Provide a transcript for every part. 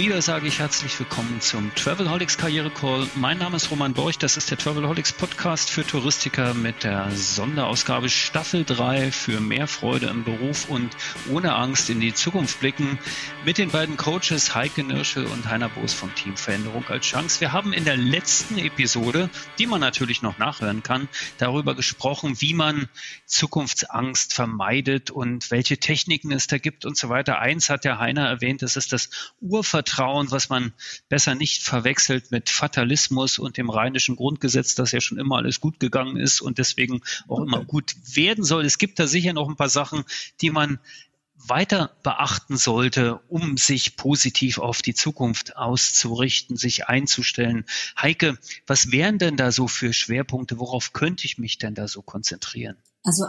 wieder sage ich herzlich willkommen zum Travelholics Karriere Call. Mein Name ist Roman Borch, das ist der Travelholics Podcast für Touristiker mit der Sonderausgabe Staffel 3 für mehr Freude im Beruf und ohne Angst in die Zukunft blicken mit den beiden Coaches Heike Nirschel und Heiner Boos vom Team Veränderung als Chance. Wir haben in der letzten Episode, die man natürlich noch nachhören kann, darüber gesprochen, wie man Zukunftsangst vermeidet und welche Techniken es da gibt und so weiter. Eins hat der Heiner erwähnt, das ist das Ur Urvertrauen, was man besser nicht verwechselt mit Fatalismus und dem rheinischen Grundgesetz, das ja schon immer alles gut gegangen ist und deswegen auch immer gut werden soll. Es gibt da sicher noch ein paar Sachen, die man weiter beachten sollte, um sich positiv auf die Zukunft auszurichten, sich einzustellen. Heike, was wären denn da so für Schwerpunkte? Worauf könnte ich mich denn da so konzentrieren? Also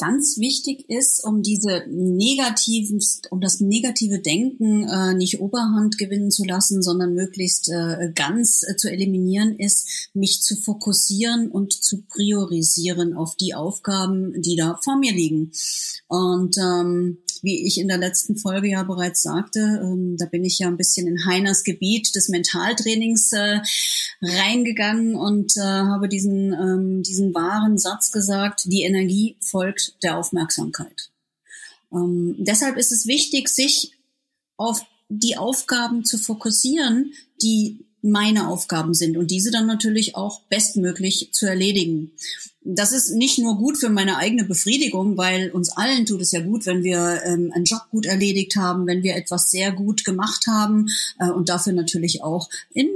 ganz wichtig ist, um diese negativen, um das negative Denken äh, nicht Oberhand gewinnen zu lassen, sondern möglichst äh, ganz äh, zu eliminieren, ist, mich zu fokussieren und zu priorisieren auf die Aufgaben, die da vor mir liegen. Und ähm, wie ich in der letzten Folge ja bereits sagte, ähm, da bin ich ja ein bisschen in Heiners Gebiet des Mentaltrainings äh, reingegangen und äh, habe diesen, ähm, diesen wahren Satz gesagt, die Energie folgt der Aufmerksamkeit. Ähm, deshalb ist es wichtig, sich auf die Aufgaben zu fokussieren, die meine Aufgaben sind und diese dann natürlich auch bestmöglich zu erledigen. Das ist nicht nur gut für meine eigene Befriedigung, weil uns allen tut es ja gut, wenn wir ähm, einen Job gut erledigt haben, wenn wir etwas sehr gut gemacht haben äh, und dafür natürlich auch in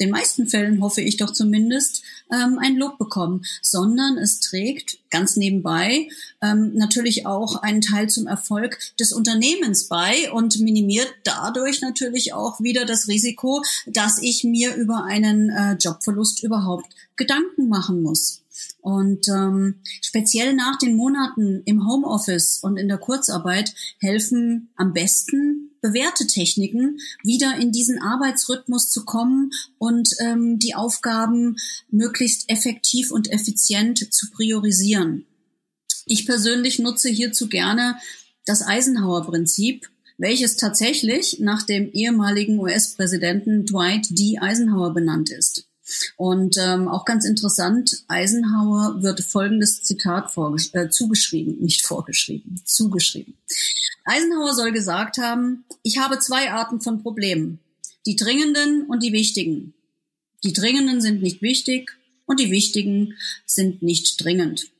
den meisten Fällen hoffe ich doch zumindest, ähm, ein Lob bekommen, sondern es trägt ganz nebenbei ähm, natürlich auch einen Teil zum Erfolg des Unternehmens bei und minimiert dadurch natürlich auch wieder das Risiko, dass ich mir über einen äh, Jobverlust überhaupt Gedanken machen muss. Und ähm, speziell nach den Monaten im Homeoffice und in der Kurzarbeit helfen am besten bewährte Techniken, wieder in diesen Arbeitsrhythmus zu kommen und ähm, die Aufgaben möglichst effektiv und effizient zu priorisieren. Ich persönlich nutze hierzu gerne das Eisenhower-Prinzip, welches tatsächlich nach dem ehemaligen US-Präsidenten Dwight D. Eisenhower benannt ist. Und ähm, auch ganz interessant, Eisenhower wird folgendes Zitat äh, zugeschrieben, nicht vorgeschrieben, zugeschrieben. Eisenhower soll gesagt haben, ich habe zwei Arten von Problemen, die dringenden und die wichtigen. Die dringenden sind nicht wichtig und die wichtigen sind nicht dringend.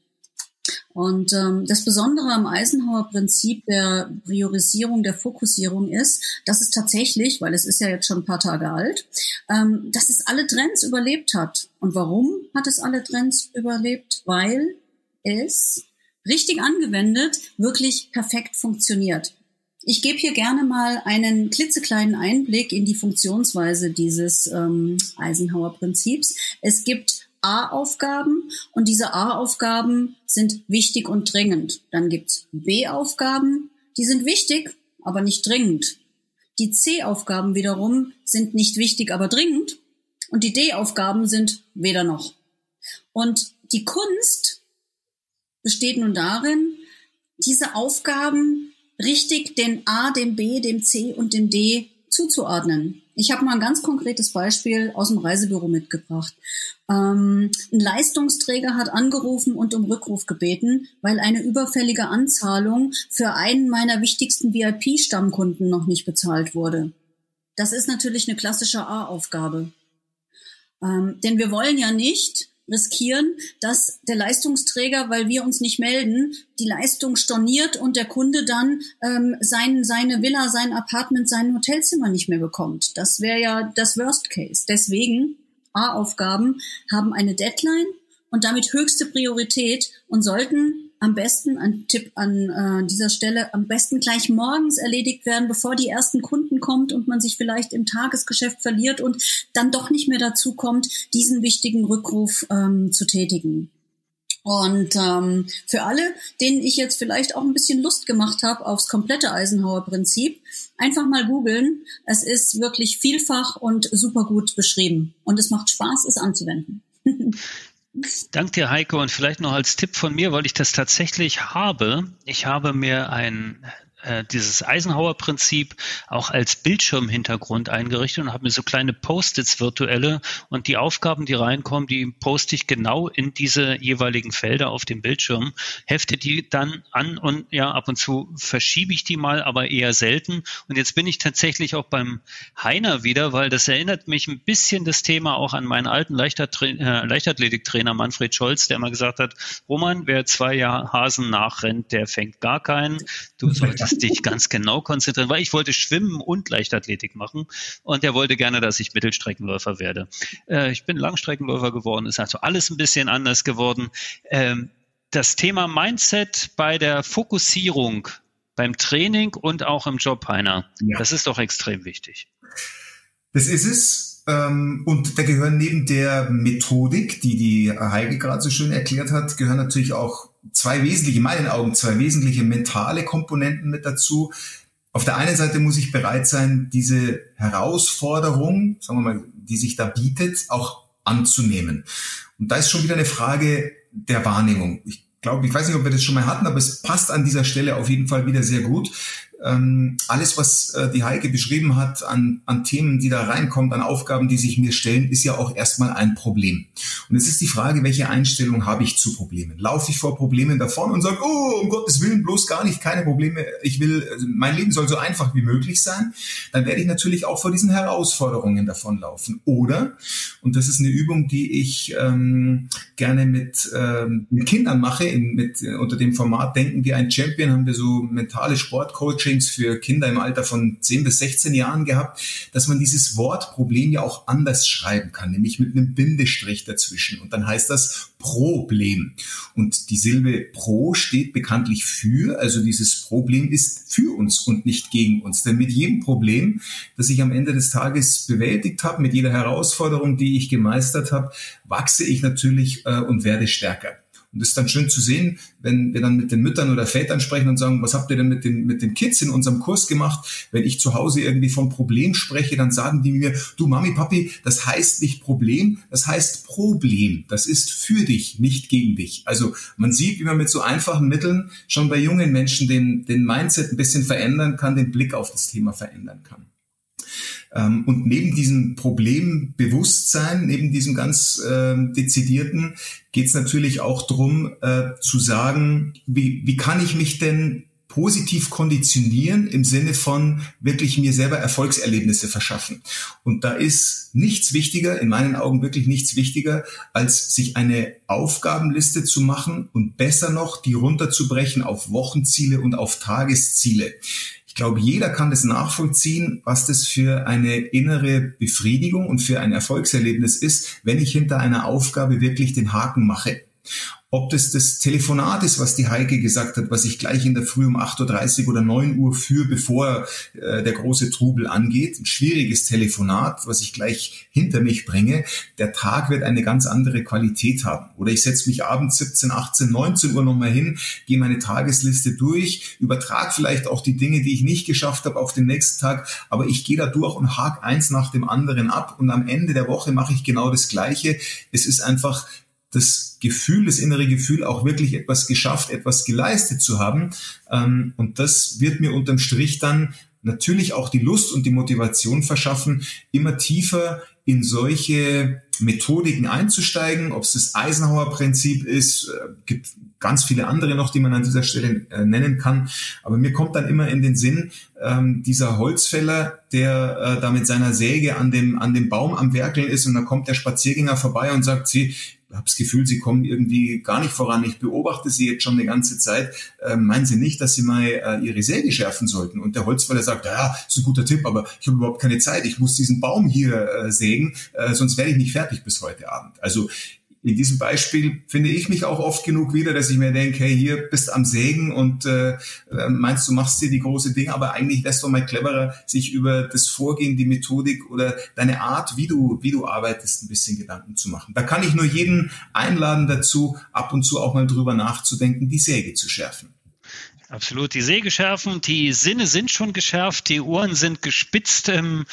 Und ähm, das Besondere am Eisenhower-Prinzip der Priorisierung, der Fokussierung ist, dass es tatsächlich, weil es ist ja jetzt schon ein paar Tage alt, ähm, dass es alle Trends überlebt hat. Und warum hat es alle Trends überlebt? Weil es richtig angewendet wirklich perfekt funktioniert. Ich gebe hier gerne mal einen klitzekleinen Einblick in die Funktionsweise dieses ähm, Eisenhower-Prinzips. Es gibt A-Aufgaben und diese A-Aufgaben sind wichtig und dringend. Dann gibt's B-Aufgaben, die sind wichtig, aber nicht dringend. Die C-Aufgaben wiederum sind nicht wichtig, aber dringend. Und die D-Aufgaben sind weder noch. Und die Kunst besteht nun darin, diese Aufgaben richtig den A, dem B, dem C und dem D zuzuordnen. Ich habe mal ein ganz konkretes Beispiel aus dem Reisebüro mitgebracht. Ähm, ein Leistungsträger hat angerufen und um Rückruf gebeten, weil eine überfällige Anzahlung für einen meiner wichtigsten VIP-Stammkunden noch nicht bezahlt wurde. Das ist natürlich eine klassische A-Aufgabe. Ähm, denn wir wollen ja nicht, riskieren, dass der Leistungsträger, weil wir uns nicht melden, die Leistung storniert und der Kunde dann ähm, sein, seine Villa, sein Apartment, sein Hotelzimmer nicht mehr bekommt. Das wäre ja das Worst Case. Deswegen, A-Aufgaben haben eine Deadline und damit höchste Priorität und sollten am besten, ein Tipp an äh, dieser Stelle, am besten gleich morgens erledigt werden, bevor die ersten Kunden kommt und man sich vielleicht im Tagesgeschäft verliert und dann doch nicht mehr dazu kommt, diesen wichtigen Rückruf ähm, zu tätigen. Und ähm, für alle, denen ich jetzt vielleicht auch ein bisschen Lust gemacht habe aufs komplette Eisenhower-Prinzip, einfach mal googeln. Es ist wirklich vielfach und super gut beschrieben. Und es macht Spaß, es anzuwenden. Dank dir, Heike. Und vielleicht noch als Tipp von mir, weil ich das tatsächlich habe. Ich habe mir ein äh, dieses Eisenhower-Prinzip auch als Bildschirmhintergrund eingerichtet und habe mir so kleine Post-its virtuelle und die Aufgaben, die reinkommen, die poste ich genau in diese jeweiligen Felder auf dem Bildschirm, hefte die dann an und ja, ab und zu verschiebe ich die mal, aber eher selten. Und jetzt bin ich tatsächlich auch beim Heiner wieder, weil das erinnert mich ein bisschen das Thema auch an meinen alten äh, Leichtathletiktrainer Manfred Scholz, der immer gesagt hat, Roman, wer zwei Jahre Hasen nachrennt, der fängt gar keinen. Du solltest musste ich ganz genau konzentrieren, weil ich wollte Schwimmen und Leichtathletik machen und er wollte gerne, dass ich Mittelstreckenläufer werde. Äh, ich bin Langstreckenläufer geworden, ist also alles ein bisschen anders geworden. Ähm, das Thema Mindset bei der Fokussierung beim Training und auch im Job, Heiner, ja. das ist doch extrem wichtig. Das ist es. Ähm, und da gehören neben der Methodik, die die Heike gerade so schön erklärt hat, gehören natürlich auch zwei wesentliche, in meinen Augen zwei wesentliche mentale Komponenten mit dazu. Auf der einen Seite muss ich bereit sein, diese Herausforderung, sagen wir mal, die sich da bietet, auch anzunehmen. Und da ist schon wieder eine Frage der Wahrnehmung. Ich glaube, ich weiß nicht, ob wir das schon mal hatten, aber es passt an dieser Stelle auf jeden Fall wieder sehr gut ähm, alles, was äh, die Heike beschrieben hat an, an Themen, die da reinkommt, an Aufgaben, die sich mir stellen, ist ja auch erstmal ein Problem. Und es ist die Frage, welche Einstellung habe ich zu Problemen? Laufe ich vor Problemen davon und sage, oh, um Gottes Willen, bloß gar nicht, keine Probleme, ich will, also mein Leben soll so einfach wie möglich sein, dann werde ich natürlich auch vor diesen Herausforderungen davonlaufen. Oder, und das ist eine Übung, die ich ähm, gerne mit, ähm, mit Kindern mache, in, mit, äh, unter dem Format Denken wie ein Champion haben wir so mentale Sportcoaching Coachings für Kinder im Alter von 10 bis 16 Jahren gehabt, dass man dieses Wort Problem ja auch anders schreiben kann, nämlich mit einem Bindestrich dazwischen. Und dann heißt das Problem. Und die Silbe pro steht bekanntlich für, also dieses Problem ist für uns und nicht gegen uns. Denn mit jedem Problem, das ich am Ende des Tages bewältigt habe, mit jeder Herausforderung, die ich gemeistert habe, wachse ich natürlich äh, und werde stärker. Und das ist dann schön zu sehen, wenn wir dann mit den Müttern oder Vätern sprechen und sagen, was habt ihr denn mit den, mit den Kids in unserem Kurs gemacht? Wenn ich zu Hause irgendwie vom Problem spreche, dann sagen die mir, du Mami, Papi, das heißt nicht Problem, das heißt Problem. Das ist für dich, nicht gegen dich. Also man sieht, wie man mit so einfachen Mitteln schon bei jungen Menschen den, den Mindset ein bisschen verändern kann, den Blick auf das Thema verändern kann. Ähm, und neben diesem Problembewusstsein, neben diesem ganz äh, dezidierten, geht es natürlich auch darum äh, zu sagen, wie, wie kann ich mich denn positiv konditionieren im Sinne von wirklich mir selber Erfolgserlebnisse verschaffen. Und da ist nichts wichtiger, in meinen Augen wirklich nichts wichtiger, als sich eine Aufgabenliste zu machen und besser noch die runterzubrechen auf Wochenziele und auf Tagesziele. Ich glaube, jeder kann das nachvollziehen, was das für eine innere Befriedigung und für ein Erfolgserlebnis ist, wenn ich hinter einer Aufgabe wirklich den Haken mache. Ob das das Telefonat ist, was die Heike gesagt hat, was ich gleich in der Früh um 8.30 Uhr oder 9 Uhr führe, bevor äh, der große Trubel angeht. Ein schwieriges Telefonat, was ich gleich hinter mich bringe. Der Tag wird eine ganz andere Qualität haben. Oder ich setze mich abends 17, 18, 19 Uhr nochmal hin, gehe meine Tagesliste durch, übertrage vielleicht auch die Dinge, die ich nicht geschafft habe, auf den nächsten Tag. Aber ich gehe da durch und hake eins nach dem anderen ab. Und am Ende der Woche mache ich genau das Gleiche. Es ist einfach das Gefühl, das innere Gefühl, auch wirklich etwas geschafft, etwas geleistet zu haben. Ähm, und das wird mir unterm Strich dann natürlich auch die Lust und die Motivation verschaffen, immer tiefer in solche Methodiken einzusteigen, ob es das Eisenhower-Prinzip ist, äh, gibt ganz viele andere noch, die man an dieser Stelle äh, nennen kann. Aber mir kommt dann immer in den Sinn, ähm, dieser Holzfäller, der äh, da mit seiner Säge an dem, an dem Baum am Werkeln ist und dann kommt der Spaziergänger vorbei und sagt, sie, habe das Gefühl, Sie kommen irgendwie gar nicht voran. Ich beobachte Sie jetzt schon eine ganze Zeit. Äh, meinen Sie nicht, dass Sie mal äh, Ihre Säge schärfen sollten? Und der Holzfäller sagt, ja, ist ein guter Tipp, aber ich habe überhaupt keine Zeit. Ich muss diesen Baum hier äh, sägen, äh, sonst werde ich nicht fertig bis heute Abend. Also in diesem Beispiel finde ich mich auch oft genug wieder, dass ich mir denke, hey, hier bist am Sägen und äh, meinst du machst dir die große Dinge, aber eigentlich wär's doch mal cleverer, sich über das Vorgehen, die Methodik oder deine Art, wie du, wie du arbeitest, ein bisschen Gedanken zu machen. Da kann ich nur jeden einladen dazu, ab und zu auch mal drüber nachzudenken, die Säge zu schärfen. Absolut. Die Säge schärfen, die Sinne sind schon geschärft, die Ohren sind gespitzt im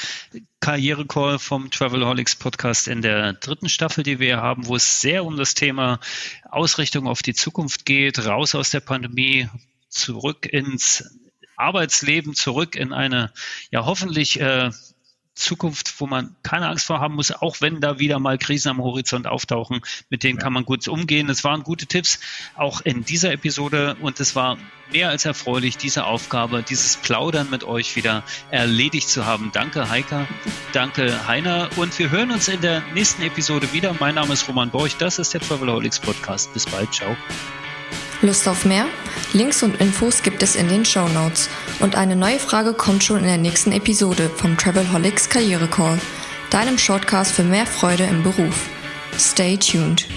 Karrierecall vom Travelholics Podcast in der dritten Staffel, die wir haben, wo es sehr um das Thema Ausrichtung auf die Zukunft geht, raus aus der Pandemie, zurück ins Arbeitsleben, zurück in eine ja hoffentlich äh, Zukunft, wo man keine Angst vor haben muss, auch wenn da wieder mal Krisen am Horizont auftauchen, mit denen ja. kann man gut umgehen. Es waren gute Tipps auch in dieser Episode und es war mehr als erfreulich, diese Aufgabe, dieses Plaudern mit euch wieder erledigt zu haben. Danke Heika, danke Heiner und wir hören uns in der nächsten Episode wieder. Mein Name ist Roman Borch, das ist der Travelholics Podcast. Bis bald, ciao. Lust auf mehr? Links und Infos gibt es in den Show Notes. Und eine neue Frage kommt schon in der nächsten Episode vom Travelholics Karriere Call, deinem Shortcast für mehr Freude im Beruf. Stay tuned.